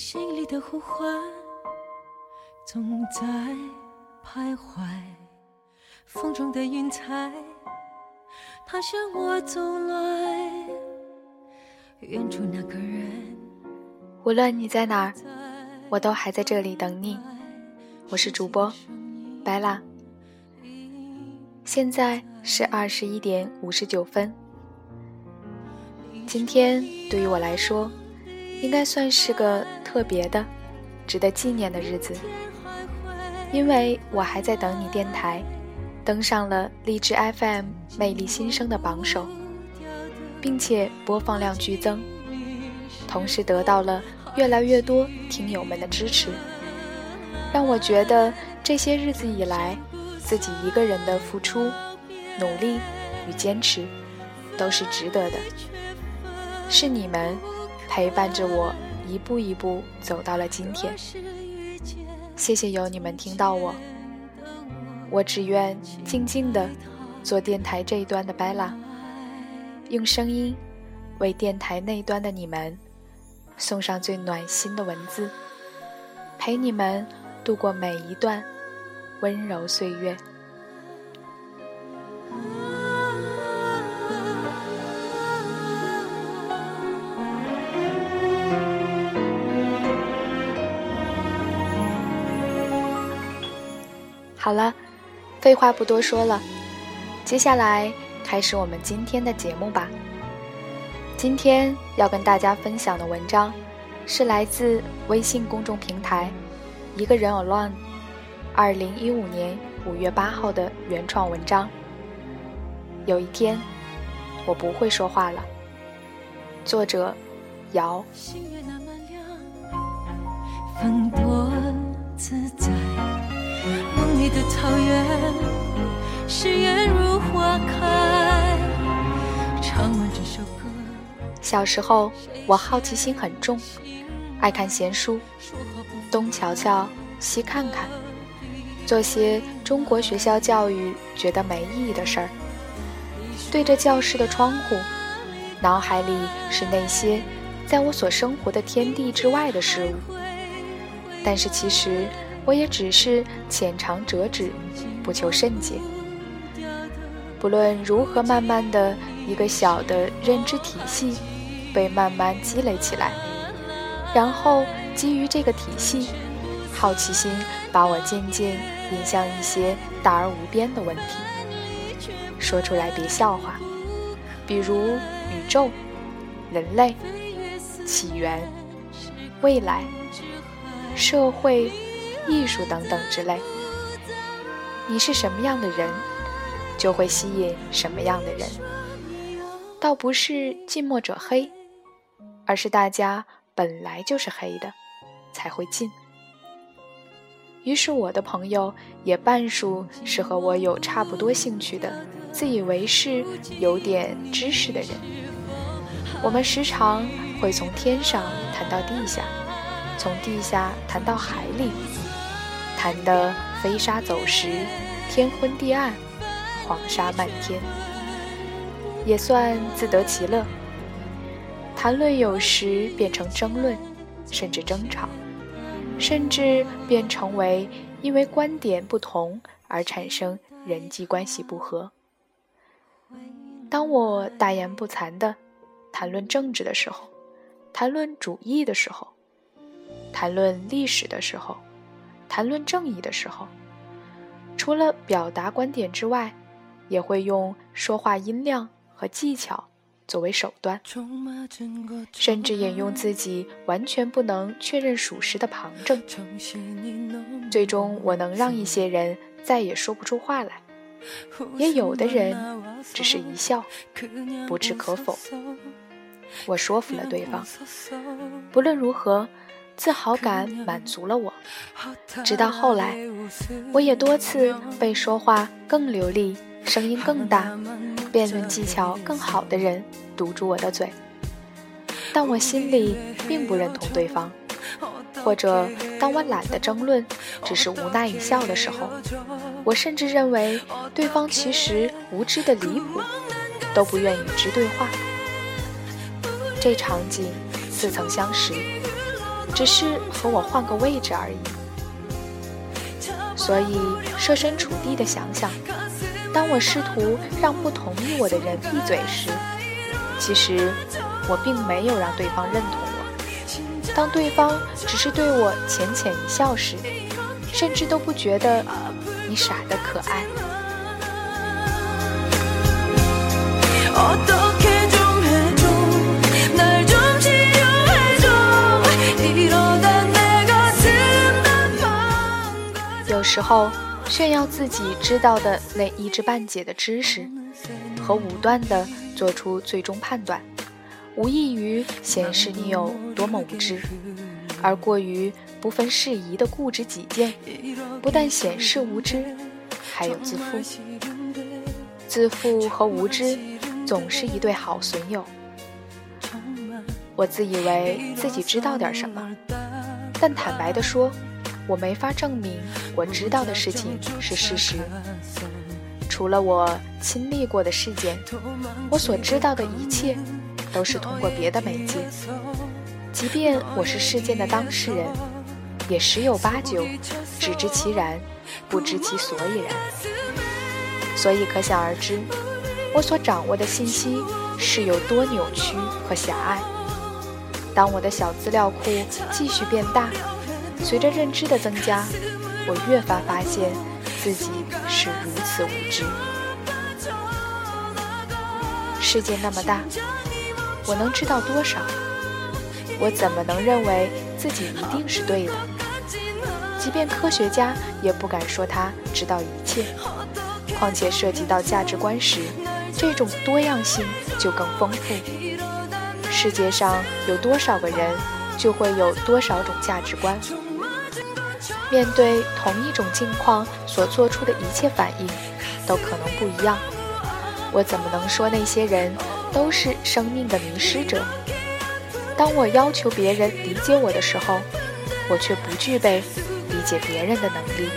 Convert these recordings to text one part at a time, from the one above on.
心里的呼唤总在徘徊，风中的云彩，它向我走来。远处那个人，无论你在哪儿，我都还在这里等你。我是主播白啦，现在是二十一点五十九分。今天对于我来说，应该算是个特别的、值得纪念的日子，因为我还在等你电台登上了荔枝 FM 魅力新生的榜首，并且播放量剧增，同时得到了越来越多听友们的支持，让我觉得这些日子以来自己一个人的付出、努力与坚持都是值得的。是你们陪伴着我一步一步走到了今天，谢谢有你们听到我。我只愿静静的做电台这一端的 Bella，用声音为电台那一端的你们送上最暖心的文字，陪你们度过每一段温柔岁月。好了，废话不多说了，接下来开始我们今天的节目吧。今天要跟大家分享的文章，是来自微信公众平台“一个人 alone”，二零一五年五月八号的原创文章。有一天，我不会说话了。作者：姚。的草原，誓言如花开。唱完这首歌。小时候，我好奇心很重，爱看闲书，东瞧瞧，西看看，做些中国学校教育觉得没意义的事儿。对着教室的窗户，脑海里是那些在我所生活的天地之外的事物，但是其实。我也只是浅尝辄止，不求甚解。不论如何，慢慢的一个小的认知体系被慢慢积累起来，然后基于这个体系，好奇心把我渐渐引向一些大而无边的问题。说出来别笑话，比如宇宙、人类、起源、未来、社会。艺术等等之类，你是什么样的人，就会吸引什么样的人。倒不是近墨者黑，而是大家本来就是黑的，才会近。于是我的朋友也半数是和我有差不多兴趣的，自以为是、有点知识的人。我们时常会从天上谈到地下，从地下谈到海里。谈得飞沙走石，天昏地暗，黄沙漫天，也算自得其乐。谈论有时变成争论，甚至争吵，甚至变成为因为观点不同而产生人际关系不和。当我大言不惭地谈论政治的时候，谈论主义的时候，谈论历史的时候。谈论正义的时候，除了表达观点之外，也会用说话音量和技巧作为手段，甚至引用自己完全不能确认属实的旁证。最终，我能让一些人再也说不出话来，也有的人只是一笑，不置可否。我说服了对方。不论如何。自豪感满足了我，直到后来，我也多次被说话更流利、声音更大、辩论技巧更好的人堵住我的嘴。但我心里并不认同对方，或者当我懒得争论，只是无奈一笑的时候，我甚至认为对方其实无知的离谱，都不愿与之对话。这场景似曾相识。只是和我换个位置而已。所以设身处地的想想，当我试图让不同意我的人闭嘴时，其实我并没有让对方认同我。当对方只是对我浅浅一笑时，甚至都不觉得你傻得可爱。时候，炫耀自己知道的那一知半解的知识，和武断的做出最终判断，无异于显示你有多么无知；而过于不分事宜的固执己见，不但显示无知，还有自负。自负和无知总是一对好损友。我自以为自己知道点什么，但坦白地说。我没法证明我知道的事情是事实。除了我亲历过的事件，我所知道的一切都是通过别的媒介。即便我是事件的当事人，也十有八九只知其然，不知其所以然。所以可想而知，我所掌握的信息是有多扭曲和狭隘。当我的小资料库继续变大。随着认知的增加，我越发发现自己是如此无知。世界那么大，我能知道多少？我怎么能认为自己一定是对的？即便科学家也不敢说他知道一切。况且涉及到价值观时，这种多样性就更丰富。世界上有多少个人，就会有多少种价值观。面对同一种境况所做出的一切反应，都可能不一样。我怎么能说那些人都是生命的迷失者？当我要求别人理解我的时候，我却不具备理解别人的能力。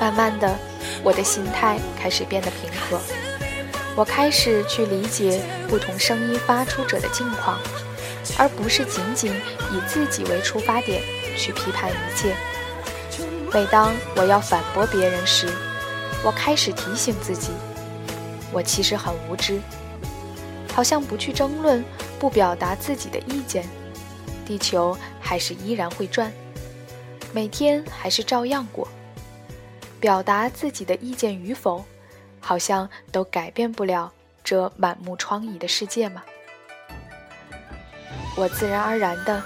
慢慢的。我的心态开始变得平和，我开始去理解不同声音发出者的境况，而不是仅仅以自己为出发点去批判一切。每当我要反驳别人时，我开始提醒自己，我其实很无知，好像不去争论，不表达自己的意见，地球还是依然会转，每天还是照样过。表达自己的意见与否，好像都改变不了这满目疮痍的世界吗？我自然而然的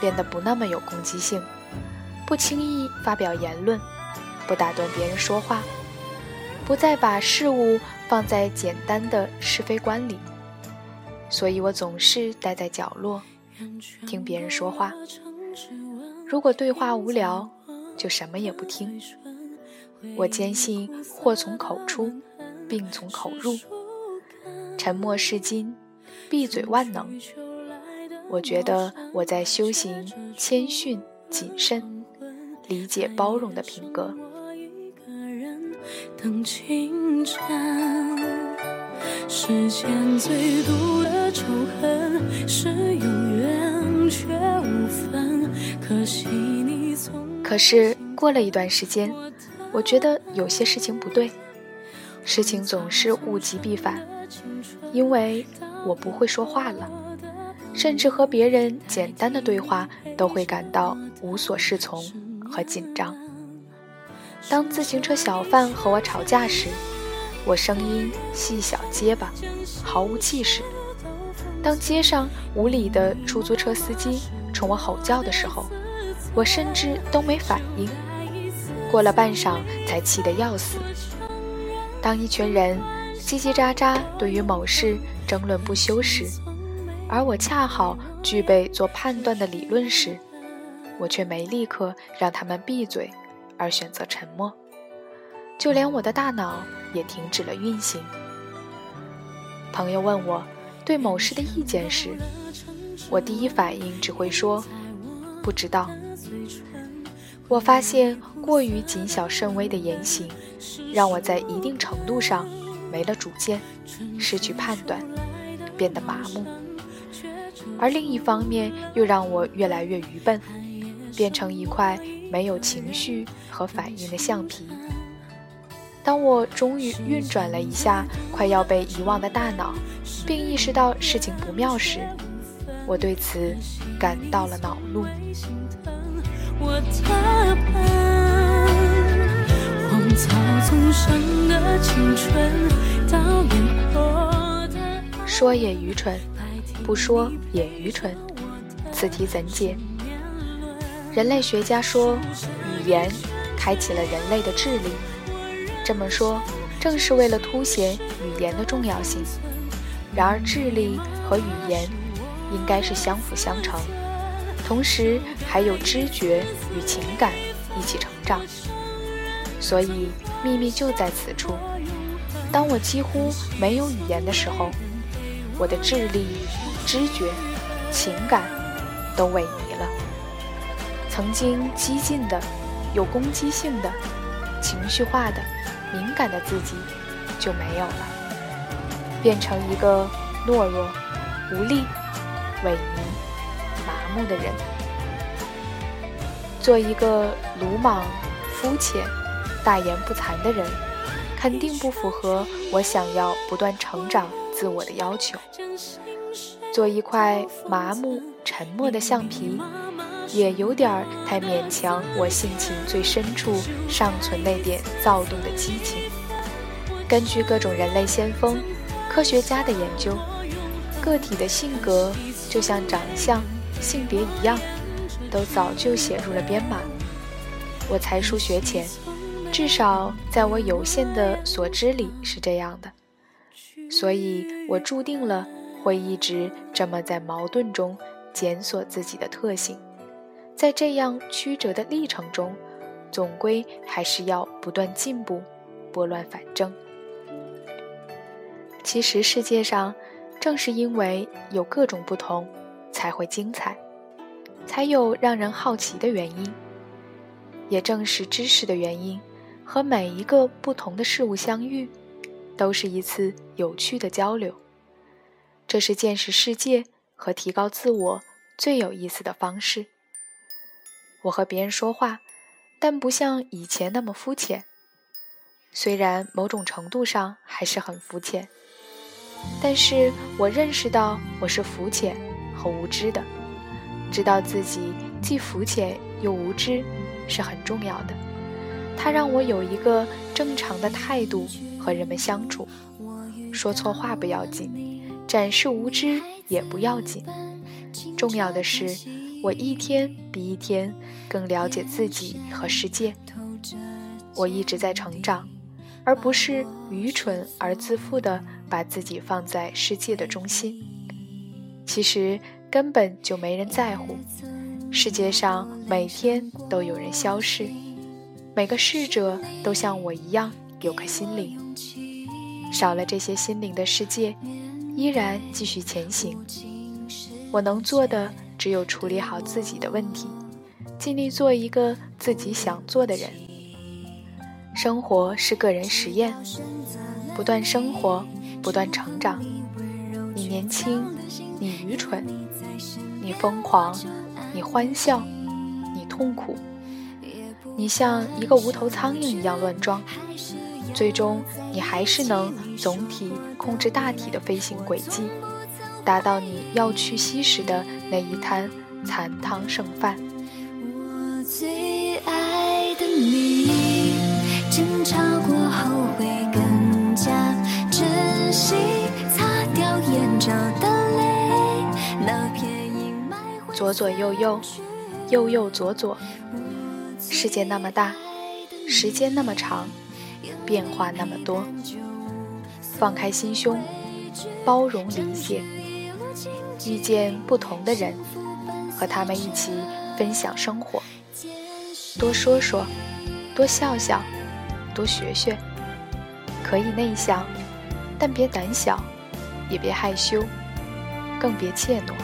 变得不那么有攻击性，不轻易发表言论，不打断别人说话，不再把事物放在简单的是非观里。所以我总是待在角落，听别人说话。如果对话无聊，就什么也不听。我坚信祸从口出，病从口入。沉默是金，闭嘴万能。我觉得我在修行谦逊、谨慎、理解、包容的品格。世间最毒的仇恨是却无分。可惜你从可是过了一段时间。我觉得有些事情不对，事情总是物极必反，因为我不会说话了，甚至和别人简单的对话都会感到无所适从和紧张。当自行车小贩和我吵架时，我声音细小结巴，毫无气势；当街上无理的出租车司机冲我吼叫的时候，我甚至都没反应。过了半晌，才气得要死。当一群人叽叽喳喳对于某事争论不休时，而我恰好具备做判断的理论时，我却没立刻让他们闭嘴，而选择沉默。就连我的大脑也停止了运行。朋友问我对某事的意见时，我第一反应只会说不知道。我发现过于谨小慎微的言行，让我在一定程度上没了主见，失去判断，变得麻木；而另一方面又让我越来越愚笨，变成一块没有情绪和反应的橡皮。当我终于运转了一下快要被遗忘的大脑，并意识到事情不妙时，我对此感到了恼怒。说也愚蠢，不说也愚蠢，此题怎解？人类学家说，语言开启了人类的智力。这么说，正是为了凸显语言的重要性。然而，智力和语言应该是相辅相成，同时还有知觉与情感一起成长。所以，秘密就在此处。当我几乎没有语言的时候，我的智力、知觉、情感都萎靡了。曾经激进的、有攻击性的、情绪化的。敏感的自己就没有了，变成一个懦弱、无力、萎靡、麻木的人，做一个鲁莽、肤浅、大言不惭的人，肯定不符合我想要不断成长自我的要求。做一块麻木、沉默的橡皮。也有点儿太勉强，我性情最深处尚存那点躁动的激情。根据各种人类先锋、科学家的研究，个体的性格就像长相、性别一样，都早就写入了编码。我才疏学浅，至少在我有限的所知里是这样的，所以我注定了会一直这么在矛盾中检索自己的特性。在这样曲折的历程中，总归还是要不断进步，拨乱反正。其实世界上，正是因为有各种不同，才会精彩，才有让人好奇的原因。也正是知识的原因，和每一个不同的事物相遇，都是一次有趣的交流。这是见识世界和提高自我最有意思的方式。我和别人说话，但不像以前那么肤浅。虽然某种程度上还是很肤浅，但是我认识到我是肤浅和无知的。知道自己既肤浅又无知是很重要的，它让我有一个正常的态度和人们相处。说错话不要紧，展示无知也不要紧，重要的是。我一天比一天更了解自己和世界，我一直在成长，而不是愚蠢而自负地把自己放在世界的中心。其实根本就没人在乎，世界上每天都有人消逝，每个逝者都像我一样有颗心灵，少了这些心灵的世界，依然继续前行。我能做的。只有处理好自己的问题，尽力做一个自己想做的人。生活是个人实验，不断生活，不断成长。你年轻，你愚蠢，你疯狂，你欢笑，你痛苦，你像一个无头苍蝇一样乱撞，最终你还是能总体控制大体的飞行轨迹。达到你要去吸食的那一滩残汤剩饭。左左右右，右右左左，世界那么大，时间那么长，变化那么多。放开心胸，包容理解。遇见不同的人，和他们一起分享生活，多说说，多笑笑，多学学。可以内向，但别胆小，也别害羞，更别怯懦。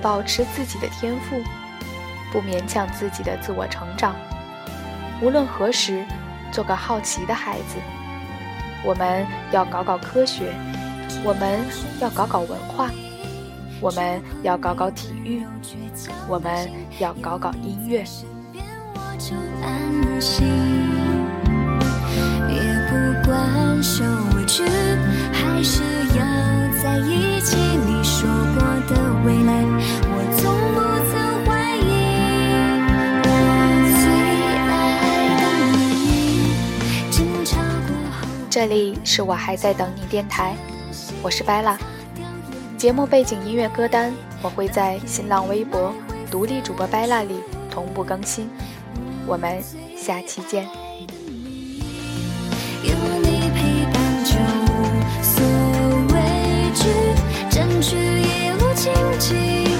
保持自己的天赋，不勉强自己的自我成长。无论何时，做个好奇的孩子。我们要搞搞科学，我们要搞搞文化，我们要搞搞体育，我们要搞搞音乐。不管受委屈，还是要在一起。这里是我还在等你电台，我是白拉。节目背景音乐歌单我会在新浪微博独立主播白拉里同步更新。我们下期见。有你陪伴就无所畏惧，争取一路荆棘，